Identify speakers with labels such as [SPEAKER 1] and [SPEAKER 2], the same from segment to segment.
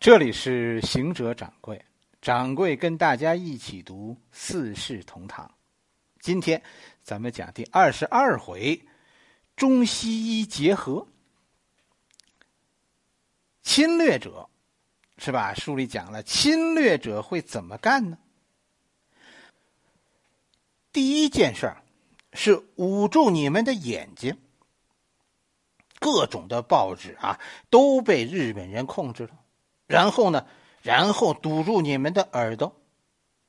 [SPEAKER 1] 这里是行者掌柜，掌柜跟大家一起读《四世同堂》。今天咱们讲第二十二回，中西医结合。侵略者是吧？书里讲了，侵略者会怎么干呢？第一件事儿是捂住你们的眼睛，各种的报纸啊都被日本人控制了。然后呢？然后堵住你们的耳朵，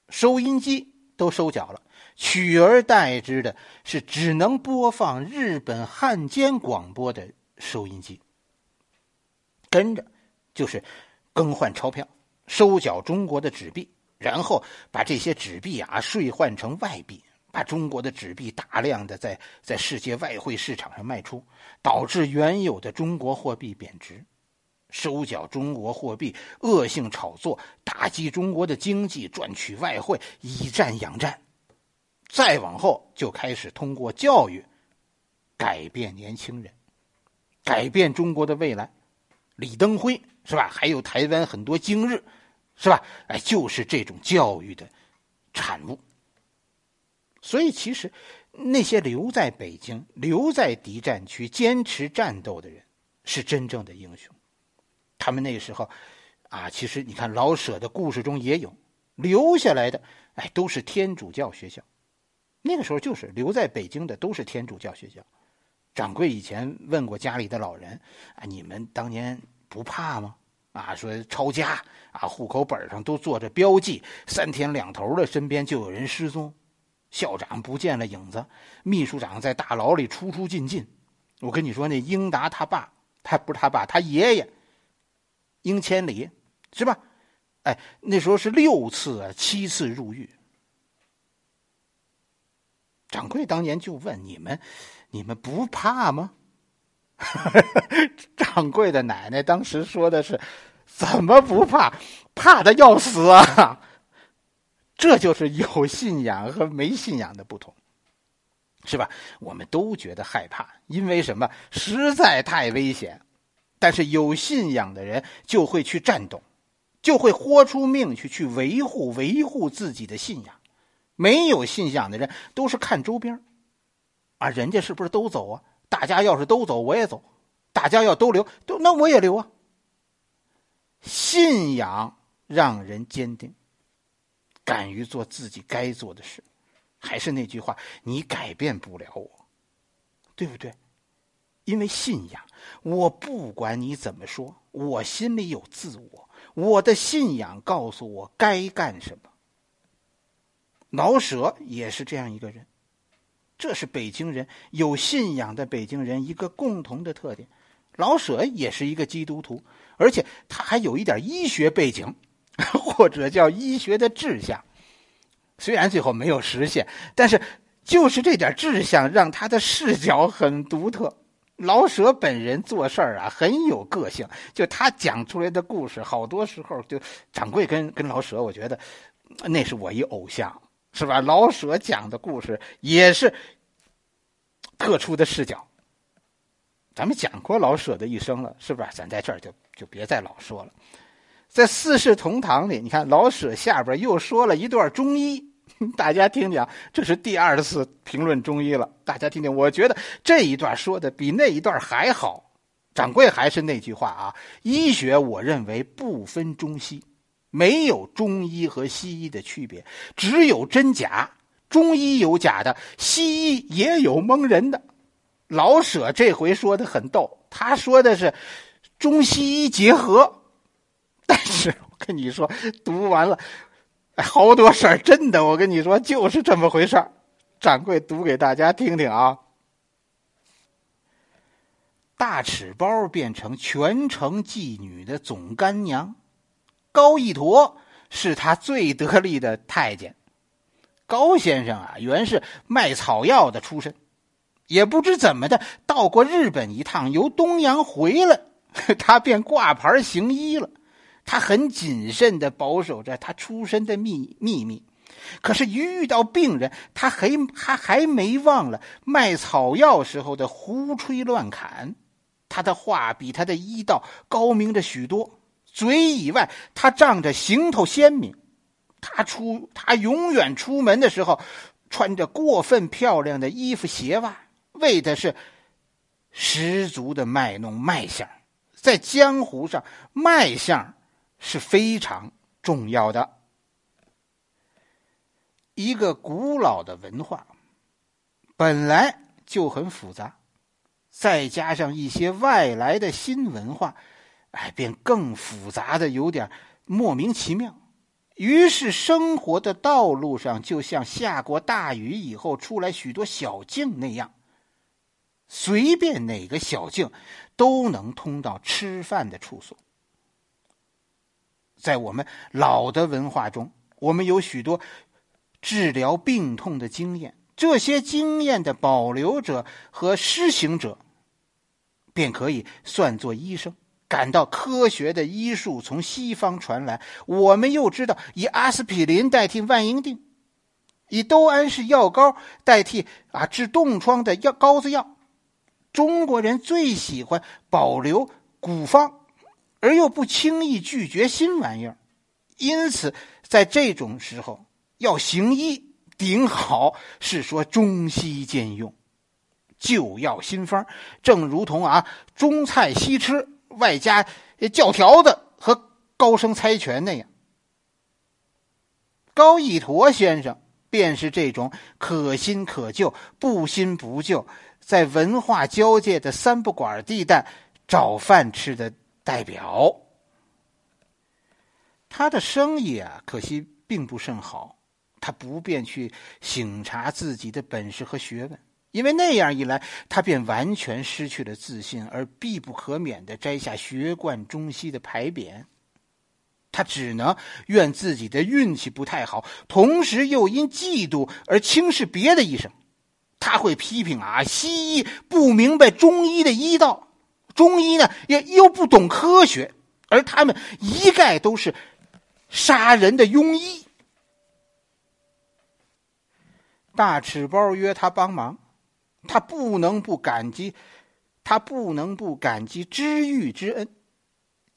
[SPEAKER 1] 收音机都收缴了，取而代之的是只能播放日本汉奸广播的收音机。跟着就是更换钞票，收缴中国的纸币，然后把这些纸币啊兑换成外币，把中国的纸币大量的在在世界外汇市场上卖出，导致原有的中国货币贬值。收缴中国货币，恶性炒作，打击中国的经济，赚取外汇，以战养战。再往后，就开始通过教育改变年轻人，改变中国的未来。李登辉是吧？还有台湾很多今日，是吧？哎，就是这种教育的产物。所以，其实那些留在北京、留在敌占区坚持战斗的人，是真正的英雄。他们那个时候，啊，其实你看老舍的故事中也有留下来的，哎，都是天主教学校。那个时候就是留在北京的都是天主教学校。掌柜以前问过家里的老人，啊，你们当年不怕吗？啊，说抄家啊，户口本上都做着标记，三天两头的身边就有人失踪，校长不见了影子，秘书长在大牢里出出进进。我跟你说，那英达他爸，他不是他爸，他爷爷。英千里，是吧？哎，那时候是六次啊，七次入狱。掌柜当年就问你们：“你们不怕吗？” 掌柜的奶奶当时说的是：“怎么不怕？怕的要死啊！”这就是有信仰和没信仰的不同，是吧？我们都觉得害怕，因为什么？实在太危险。但是有信仰的人就会去战斗，就会豁出命去去维护维护自己的信仰。没有信仰的人都是看周边啊，人家是不是都走啊？大家要是都走，我也走；大家要都留，都那我也留啊。信仰让人坚定，敢于做自己该做的事。还是那句话，你改变不了我，对不对？因为信仰，我不管你怎么说，我心里有自我，我的信仰告诉我该干什么。老舍也是这样一个人，这是北京人有信仰的北京人一个共同的特点。老舍也是一个基督徒，而且他还有一点医学背景，或者叫医学的志向。虽然最后没有实现，但是就是这点志向让他的视角很独特。老舍本人做事儿啊很有个性，就他讲出来的故事，好多时候就掌柜跟跟老舍，我觉得那是我一偶像，是吧？老舍讲的故事也是特殊的视角。咱们讲过老舍的一生了，是不是？咱在这儿就就别再老说了。在《四世同堂》里，你看老舍下边又说了一段中医。大家听听，这是第二次评论中医了。大家听听，我觉得这一段说的比那一段还好。掌柜还是那句话啊，医学我认为不分中西，没有中医和西医的区别，只有真假。中医有假的，西医也有蒙人的。老舍这回说的很逗，他说的是中西医结合，但是我跟你说，读完了。好多事儿，真的，我跟你说，就是这么回事儿。掌柜读给大家听听啊。大尺包变成全城妓女的总干娘，高一坨是他最得力的太监。高先生啊，原是卖草药的出身，也不知怎么的到过日本一趟，由东洋回来，他便挂牌行医了。他很谨慎的保守着他出身的秘秘密，可是，一遇到病人，他还他还没忘了卖草药时候的胡吹乱侃。他的话比他的医道高明着许多，嘴以外，他仗着行头鲜明。他出，他永远出门的时候，穿着过分漂亮的衣服鞋袜，为的是十足的卖弄卖相。在江湖上，卖相是非常重要的。一个古老的文化本来就很复杂，再加上一些外来的新文化，哎，便更复杂的有点莫名其妙。于是，生活的道路上就像下过大雨以后出来许多小径那样，随便哪个小径都能通到吃饭的处所。在我们老的文化中，我们有许多治疗病痛的经验，这些经验的保留者和施行者，便可以算作医生。感到科学的医术从西方传来，我们又知道以阿司匹林代替万应锭，以都安氏药膏代替啊治冻疮的药膏子药。中国人最喜欢保留古方，而又不轻易拒绝新玩意儿，因此在这种时候要行医，顶好是说中西兼用，旧药新方，正如同啊中菜西吃。外加教条子和高声猜拳那样，高义陀先生便是这种可新可旧、不新不旧，在文化交界的三不管地带找饭吃的代表。他的生意啊，可惜并不甚好，他不便去省察自己的本事和学问。因为那样一来，他便完全失去了自信，而必不可免的摘下学贯中西的牌匾。他只能怨自己的运气不太好，同时又因嫉妒而轻视别的医生。他会批评啊，西医不明白中医的医道，中医呢也又不懂科学，而他们一概都是杀人的庸医。大赤包约他帮忙。他不能不感激，他不能不感激知遇之恩。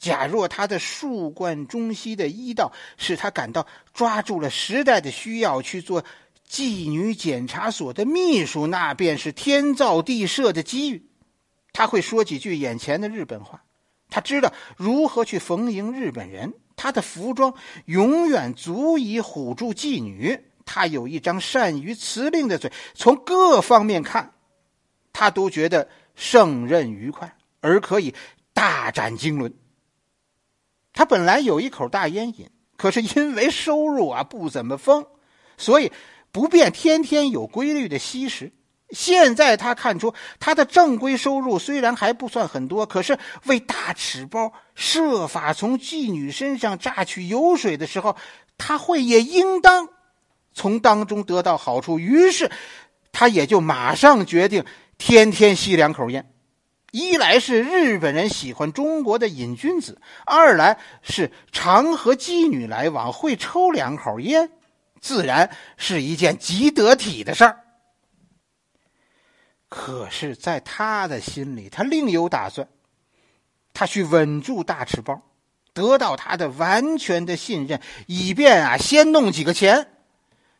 [SPEAKER 1] 假若他的树冠中西的医道使他感到抓住了时代的需要去做妓女检查所的秘书，那便是天造地设的机遇。他会说几句眼前的日本话，他知道如何去逢迎日本人。他的服装永远足以唬住妓女。他有一张善于辞令的嘴，从各方面看，他都觉得胜任愉快，而可以大展经纶。他本来有一口大烟瘾，可是因为收入啊不怎么丰，所以不便天天有规律的吸食。现在他看出他的正规收入虽然还不算很多，可是为大尺包设法从妓女身上榨取油水的时候，他会也应当。从当中得到好处，于是他也就马上决定天天吸两口烟。一来是日本人喜欢中国的瘾君子，二来是常和妓女来往，会抽两口烟，自然是一件极得体的事儿。可是，在他的心里，他另有打算，他去稳住大赤包，得到他的完全的信任，以便啊，先弄几个钱。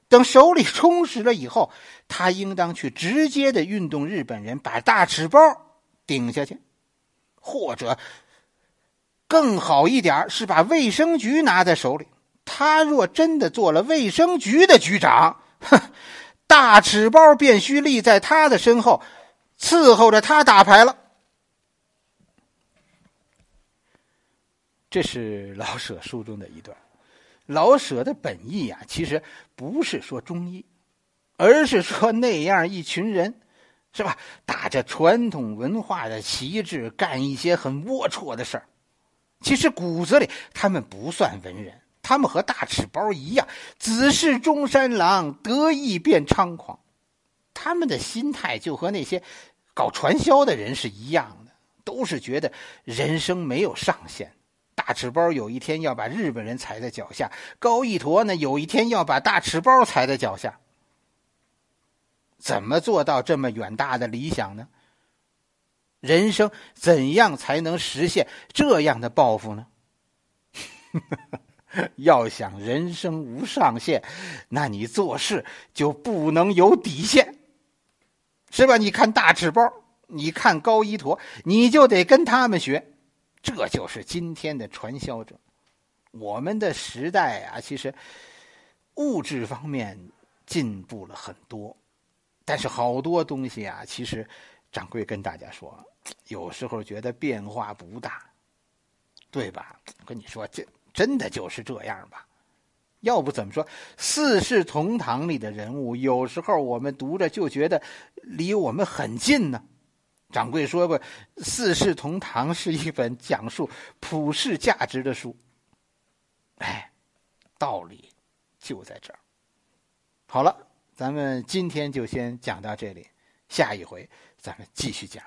[SPEAKER 1] 等手里充实了以后，他应当去直接的运动日本人，把大赤包顶下去，或者更好一点是把卫生局拿在手里。他若真的做了卫生局的局长，哼，大赤包便需立在他的身后，伺候着他打牌了。这是老舍书中的一段。老舍的本意啊，其实不是说中医，而是说那样一群人，是吧？打着传统文化的旗帜，干一些很龌龊的事儿。其实骨子里他们不算文人，他们和大赤包一样，子是中山狼，得意便猖狂。他们的心态就和那些搞传销的人是一样的，都是觉得人生没有上限。大赤包有一天要把日本人踩在脚下，高一坨呢有一天要把大赤包踩在脚下。怎么做到这么远大的理想呢？人生怎样才能实现这样的抱负呢？要想人生无上限，那你做事就不能有底线，是吧？你看大纸包，你看高一驼，你就得跟他们学，这就是今天的传销者。我们的时代啊，其实物质方面进步了很多，但是好多东西啊，其实掌柜跟大家说，有时候觉得变化不大，对吧？跟你说这。真的就是这样吧？要不怎么说《四世同堂》里的人物，有时候我们读着就觉得离我们很近呢？掌柜说过，《四世同堂》是一本讲述普世价值的书。哎，道理就在这儿。好了，咱们今天就先讲到这里，下一回咱们继续讲。